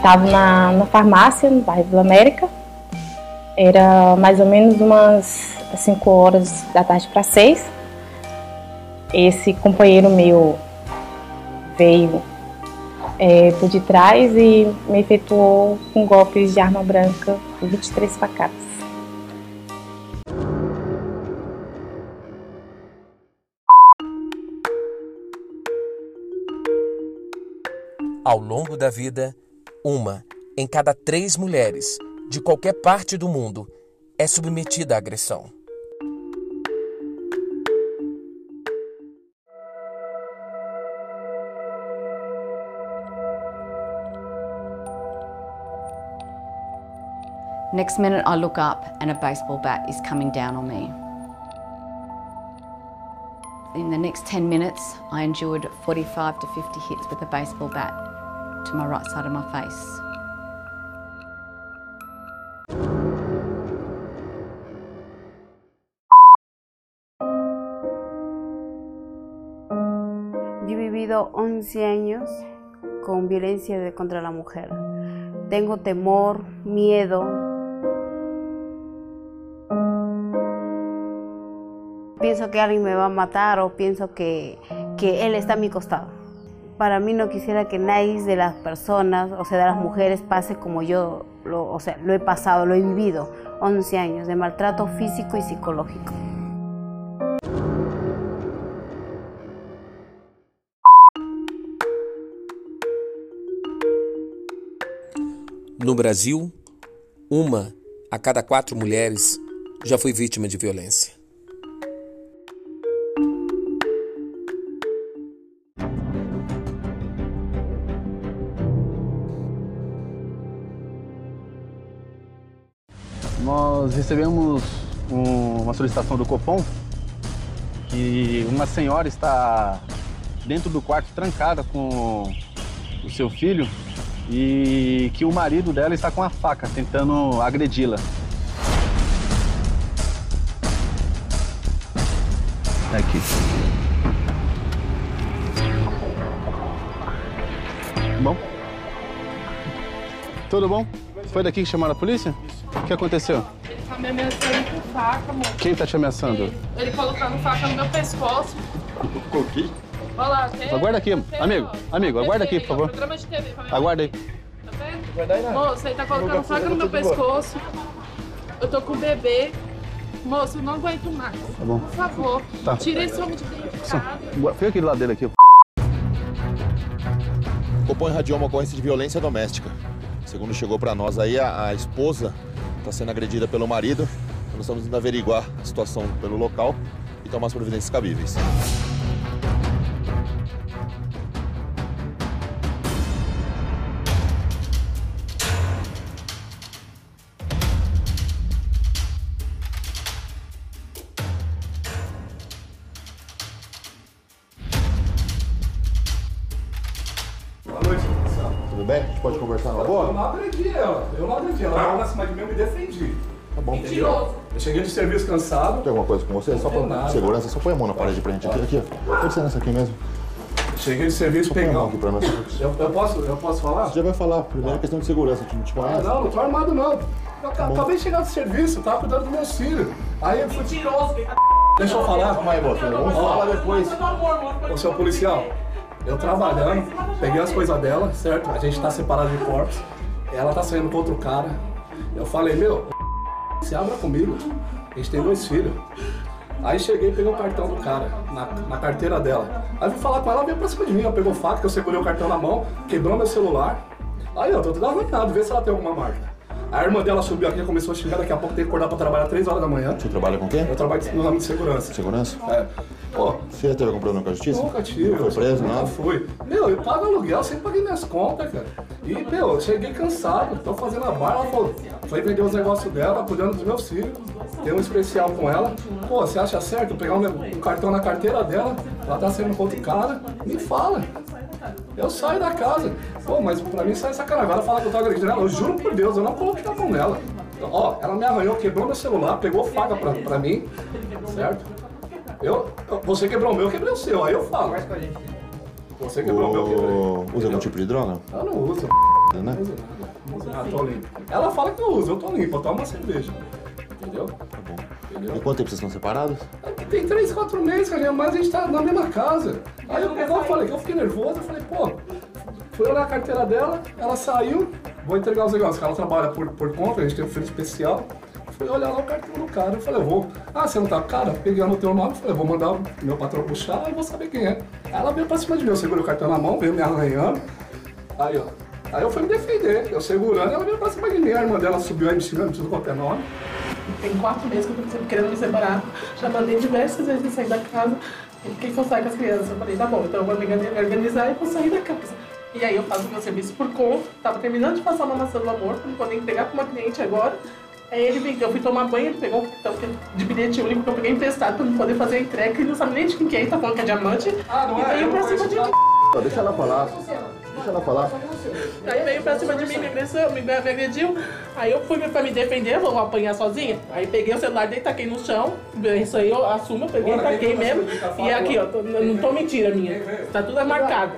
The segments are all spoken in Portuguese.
estava na, na farmácia, no bairro Vila América. Era mais ou menos umas 5 horas da tarde para 6. Esse companheiro meu veio é, por detrás e me efetuou com golpes de arma branca 23 facadas. Ao longo da vida, uma em cada três mulheres de qualquer parte do mundo é submetida à agressão. Next minute, I look up and a baseball bat is coming down on me. In the next 10 minutes, I endured 45 to 50 hits with a baseball bat to my right side of my face. Yo he vivido 11 años con violencia contra la mujer. Tengo temor, miedo. Pienso que alguien me va a matar o pienso que, que él está a mi costado. Para mí no quisiera que nadie de las personas, o sea, de las mujeres, pase como yo lo, o sea, lo he pasado, lo he vivido. 11 años de maltrato físico y psicológico. No Brasil, uma a cada quatro mulheres já foi vítima de violência. Nós recebemos um- uma solicitação do Copom que uma senhora está dentro do quarto trancada com o seu filho e que o marido dela está com a faca tentando agredi-la. Aqui. Bom? Tudo bom? Foi daqui que chamaram a polícia? O que aconteceu? Ele tá me ameaçando com faca, amor. Quem tá te ameaçando? Ele colocando faca no meu pescoço. Coqui? Olha lá, tem. Aguarda aqui, tem, amigo. ó. Amigo, aguarda aqui, por favor. Programa de TV, Aguarda aí. Tá vendo? Moço, ele tá colocando faca no meu pescoço. Eu tô com o bebê. Moço, eu não aguento mais. Tá bom. Por favor, Tá. tira esse homem de dentro de casa. Fica aqui do lado dele aqui. Copom irradiou uma ocorrência de violência doméstica. Segundo chegou para nós aí, a, a esposa está sendo agredida pelo marido. Nós estamos indo averiguar a situação pelo local e tomar as providências cabíveis. Tudo bem? A gente pode conversar na Eu boa? não agredi ela. Eu não agredi ela. Ela tava acima de mim, eu me defendi. Tá bom. Mentiroso. Eu cheguei de serviço cansado. Tem alguma coisa com você? Só tem pra nada. segurança, só põe a mão na parede pra gente aqui. Aqui, ó. Pode ser nessa aqui mesmo. Cheguei de serviço, Só aqui pra só- Eu, eu posso, eu posso falar? Você já vai falar. Primeiro é questão de segurança. A gente não te Ah, conhece. não, não tô armado não. Eu aca- acabei de chegar do serviço, eu tava cuidando do meu filho. Aí eu fui. Mentiroso, Deixa eu falar. Calma aí, moço. Vamos falar depois. Ô, seu policial, eu trabalhando, peguei as coisas dela, certo? A gente tá separado de corpos. Ela tá saindo com outro cara. Eu falei, meu, se abra comigo. A gente tem dois filhos. Aí cheguei e peguei o cartão do cara, na, na carteira dela. Aí fui falar com ela, ela veio pra cima de mim, ela pegou faca, que eu segurei o cartão na mão, quebrou meu celular. Aí eu tô tudo arranhado, vê se ela tem alguma marca. A irmã dela subiu aqui, começou a xingar, daqui a pouco tem que acordar pra trabalhar 3 horas da manhã. Você trabalha com quem? Eu trabalho no ramo de segurança. Segurança? É. Pô, Você já teve algum problema com a justiça? Nunca tive. Não foi preso, nada? fui. Meu, eu pago aluguel, sempre paguei minhas contas, cara. E, meu, eu cheguei cansado, tô fazendo a barra, ela falou, foi vender os negócios dela, cuidando dos meus filhos. Tem um especial com ela. Pô, você acha certo pegar um, um cartão na carteira dela, ela tá saindo com outro cara? Me fala. Eu saio da casa. Pô, mas pra mim sai sacanagem. Agora fala que eu tô agredindo ela. Eu juro por Deus, eu não coloquei a mão nela. Ó, ela me arranhou, quebrou meu celular, pegou faca pra, pra mim, certo? Eu, você quebrou o meu, eu quebrei o seu. Aí eu falo. Você quebrou o meu, eu quebrei. Usa algum tipo de droga? Eu não uso. né? Não uso nada. Não uso nada, tô limpo. Ela fala que eu uso, eu tô limpo, eu tomo uma cerveja. Entendeu? Tá bom. Entendeu? E quanto tempo vocês estão separados? Tem três, quatro meses, cara, mas a gente tá na mesma casa. Aí eu, eu falei, que eu fiquei nervoso, eu falei, pô, fui olhar a carteira dela, ela saiu, vou entregar os negócios, ela trabalha por, por conta, a gente tem um filho especial. Fui olhar lá o cartão do cara, eu falei, eu vou. Ah, você não tá? Cara, peguei no teu nome, falei, vou mandar meu patrão puxar e vou saber quem é. Ela veio pra cima de mim, eu segurei o cartão na mão, veio me arranhando. Aí, ó. Aí eu fui me defender, eu segurando, ela veio pra cima de mim, a irmã dela subiu aí me xingando, tudo qualquer nome. Tem quatro meses que eu tô querendo me separar. Já mandei diversas vezes sair da casa. Por que, que eu saio com as crianças? Eu falei, tá bom, então eu vou me organizar e vou sair da casa. E aí eu faço meu serviço por conta. Tava terminando de passar uma maçã do amor pra não poder entregar pra uma cliente agora. Aí ele veio, eu fui tomar banho, ele pegou o cartão de bilhete único que eu peguei emprestado pra não poder fazer a entrega. Ele não sabe nem de quem que é, ele tá falando que é diamante. Ah, não e é? veio Eu pra cima de. Deixa ela falar. Deixa ela falar. Aí veio pra cima de mim, me agrediu, me, me agrediu. Aí eu fui pra me defender, vou apanhar sozinha. Aí peguei o celular dele, taquei no chão. Isso aí eu assumo, eu peguei, Bora, taquei que mesmo. tá E aqui, ó, tô- não tô mentira minha. Tá tudo marcado.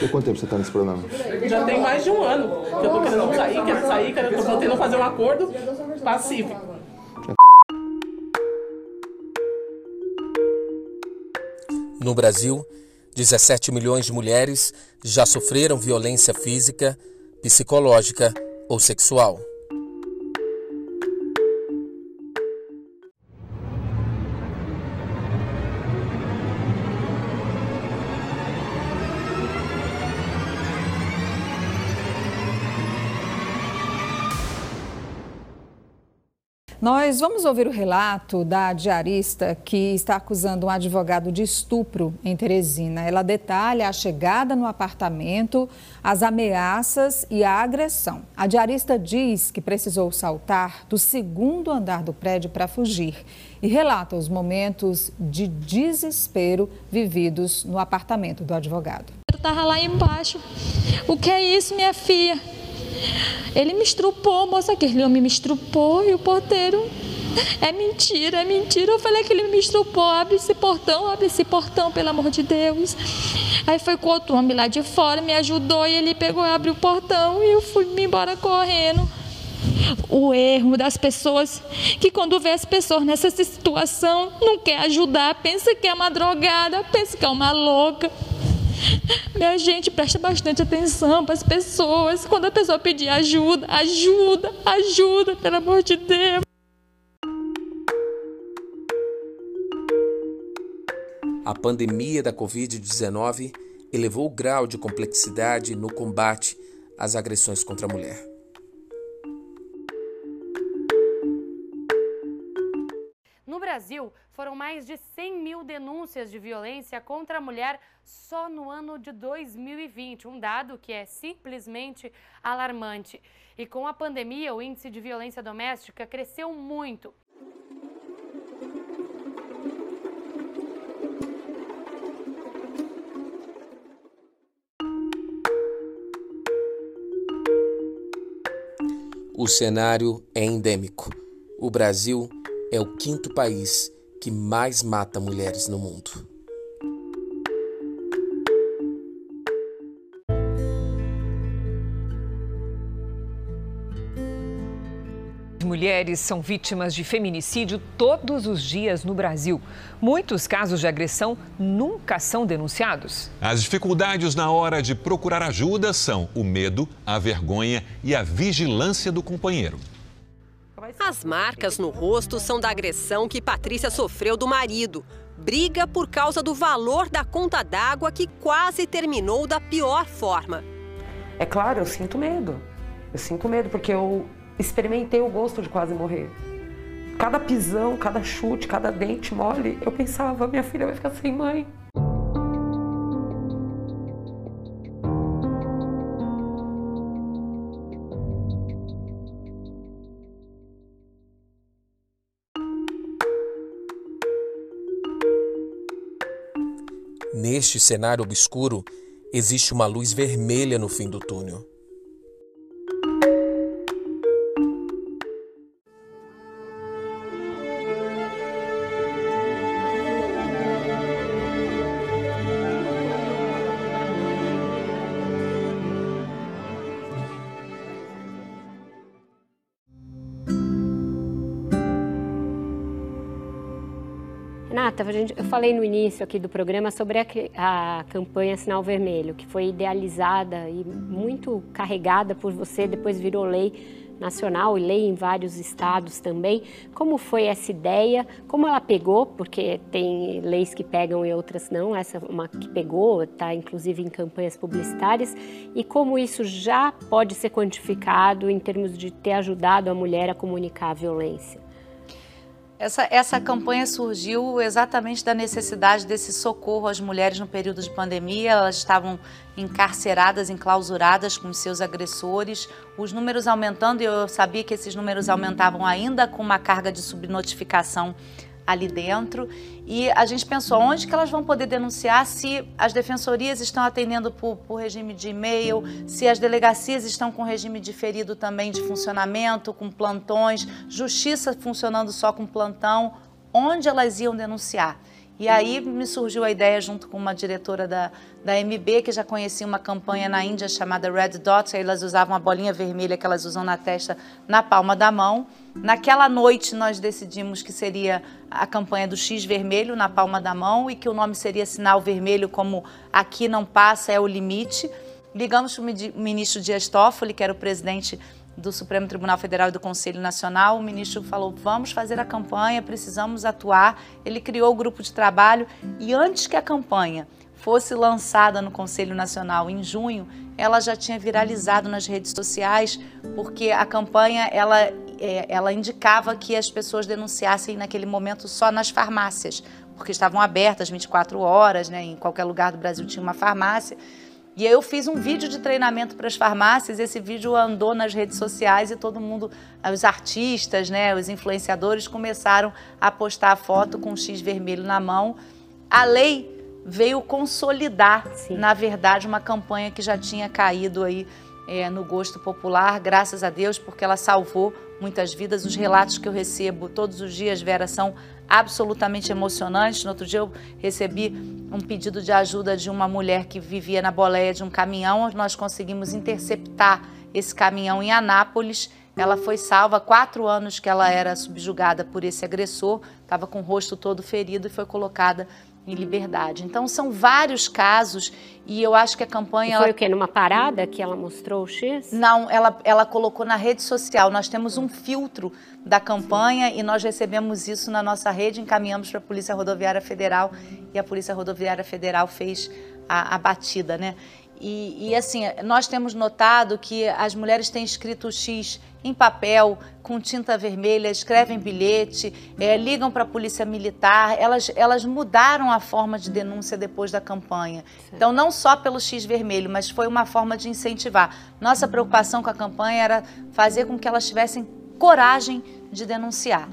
E quanto tempo você tá nesse programa? Já tem mais de um ano que eu tô querendo sair, quero sair, quero, tô tentando fazer um acordo pacífico. No Brasil, 17 milhões de mulheres já sofreram violência física, psicológica ou sexual. Nós vamos ouvir o relato da diarista que está acusando um advogado de estupro em Teresina. Ela detalha a chegada no apartamento, as ameaças e a agressão. A diarista diz que precisou saltar do segundo andar do prédio para fugir e relata os momentos de desespero vividos no apartamento do advogado. Eu tava lá embaixo. O que é isso, minha filha? Ele me estrupou, moça, aquele homem me estrupou e o porteiro. É mentira, é mentira. Eu falei que ele me estrupou. Abre esse portão, abre esse portão, pelo amor de Deus. Aí foi com outro homem lá de fora, me ajudou e ele pegou e abriu o portão e eu fui me embora correndo. O erro das pessoas que quando vê as pessoas nessa situação não quer ajudar, pensa que é uma drogada, pensa que é uma louca. Minha gente, presta bastante atenção para as pessoas. Quando a pessoa pedir ajuda, ajuda, ajuda, pelo amor de Deus. A pandemia da Covid-19 elevou o grau de complexidade no combate às agressões contra a mulher. Brasil, foram mais de 100 mil denúncias de violência contra a mulher só no ano de 2020, um dado que é simplesmente alarmante. E com a pandemia, o índice de violência doméstica cresceu muito. O cenário é endêmico. O Brasil é o quinto país que mais mata mulheres no mundo. Mulheres são vítimas de feminicídio todos os dias no Brasil. Muitos casos de agressão nunca são denunciados. As dificuldades na hora de procurar ajuda são o medo, a vergonha e a vigilância do companheiro. As marcas no rosto são da agressão que Patrícia sofreu do marido. Briga por causa do valor da conta d'água que quase terminou da pior forma. É claro, eu sinto medo. Eu sinto medo porque eu experimentei o gosto de quase morrer. Cada pisão, cada chute, cada dente mole, eu pensava, minha filha vai ficar sem mãe. Neste cenário obscuro, existe uma luz vermelha no fim do túnel. Renata, eu falei no início aqui do programa sobre a, a, campanha Sinal Vermelho, que foi idealizada e muito carregada por você, depois virou lei nacional e lei em vários estados também. Como foi essa ideia? Como ela pegou? Porque tem leis que pegam e outras não. Essa é uma que pegou, está inclusive em campanhas publicitárias. E como isso já pode ser quantificado em termos de ter ajudado a mulher a comunicar a violência? Essa, essa campanha surgiu exatamente da necessidade desse socorro às mulheres no período de pandemia. Elas estavam encarceradas, enclausuradas com seus agressores, os números aumentando, e eu sabia que esses números aumentavam ainda com uma carga de subnotificação ali dentro. E a gente pensou onde que elas vão poder denunciar se as defensorias estão atendendo por, por regime de e-mail, se as delegacias estão com regime diferido também de funcionamento, com plantões, justiça funcionando só com plantão, onde elas iam denunciar. E aí me surgiu a ideia, junto com uma diretora da, da MB, que já conhecia uma campanha na Índia chamada Red Dot, aí elas usavam a bolinha vermelha que elas usam na testa na palma da mão. Naquela noite nós decidimos que seria a campanha do X vermelho na palma da mão e que o nome seria sinal vermelho como aqui não passa é o limite. Ligamos para o ministro Dias Toffoli, que era o presidente do Supremo Tribunal Federal e do Conselho Nacional, o ministro falou: vamos fazer a campanha, precisamos atuar. Ele criou o grupo de trabalho e antes que a campanha fosse lançada no Conselho Nacional em junho, ela já tinha viralizado nas redes sociais, porque a campanha ela, ela indicava que as pessoas denunciassem naquele momento só nas farmácias, porque estavam abertas 24 horas, né? em qualquer lugar do Brasil tinha uma farmácia. E aí eu fiz um vídeo de treinamento para as farmácias, esse vídeo andou nas redes sociais e todo mundo, os artistas, né, os influenciadores começaram a postar a foto com o X vermelho na mão. A lei veio consolidar, Sim. na verdade, uma campanha que já tinha caído aí é, no gosto popular, graças a Deus, porque ela salvou muitas vidas. Os relatos que eu recebo todos os dias, Vera, são absolutamente emocionantes. No outro dia eu recebi um pedido de ajuda de uma mulher que vivia na boleia de um caminhão. Nós conseguimos interceptar esse caminhão em Anápolis. Ela foi salva quatro anos que ela era subjugada por esse agressor, estava com o rosto todo ferido e foi colocada em liberdade. Então são vários casos e eu acho que a campanha. Foi ela... o quê? Numa parada que ela mostrou o X? Não, ela, ela colocou na rede social. Nós temos um filtro da campanha Sim. e nós recebemos isso na nossa rede, encaminhamos para a Polícia Rodoviária Federal e a Polícia Rodoviária Federal fez a, a batida, né? E, e, assim, nós temos notado que as mulheres têm escrito o X em papel, com tinta vermelha, escrevem bilhete, é, ligam para a polícia militar, elas, elas mudaram a forma de denúncia depois da campanha. Então, não só pelo X vermelho, mas foi uma forma de incentivar. Nossa preocupação com a campanha era fazer com que elas tivessem coragem de denunciar.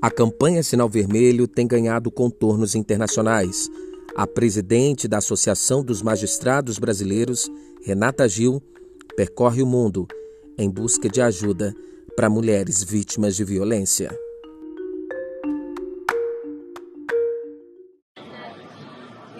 A campanha Sinal Vermelho tem ganhado contornos internacionais. A presidente da Associação dos Magistrados Brasileiros, Renata Gil, percorre o mundo em busca de ajuda para mulheres vítimas de violência.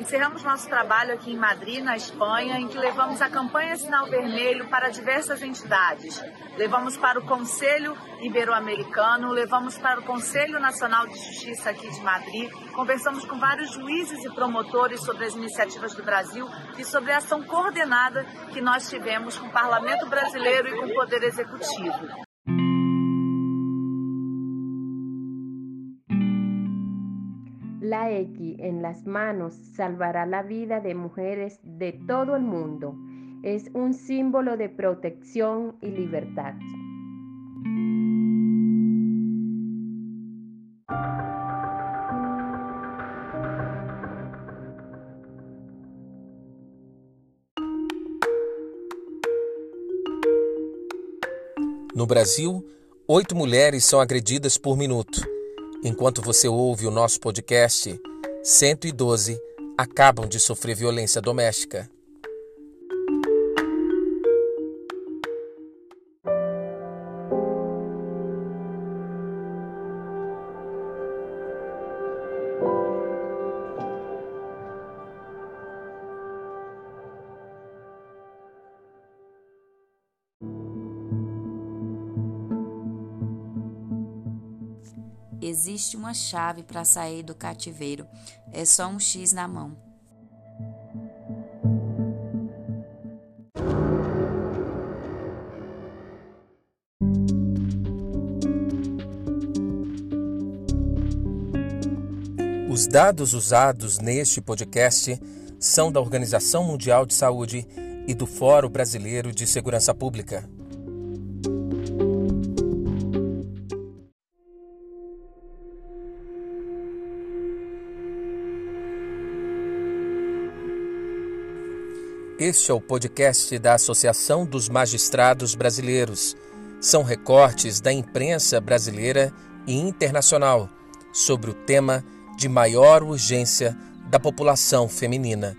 Encerramos nosso trabalho aqui em Madrid, na Espanha, em que levamos a campanha Sinal Vermelho para diversas entidades. Levamos para o Conselho Ibero-Americano, levamos para o Conselho Nacional de Justiça aqui de Madrid, conversamos com vários juízes e promotores sobre as iniciativas do Brasil e sobre a ação coordenada que nós tivemos com o Parlamento Brasileiro e com o Poder Executivo. La X en las manos salvará la vida de mujeres de todo el mundo. Es un símbolo de protección y libertad. No Brasil, oito mulheres são agredidas por minuto. Enquanto você ouve o nosso podcast, 112 acabam de sofrer violência doméstica. Existe uma chave para sair do cativeiro. É só um X na mão. Os dados usados neste podcast são da Organização Mundial de Saúde e do Fórum Brasileiro de Segurança Pública. Este é o podcast da Associação dos Magistrados Brasileiros. São recortes da imprensa brasileira e internacional sobre o tema de maior urgência da população feminina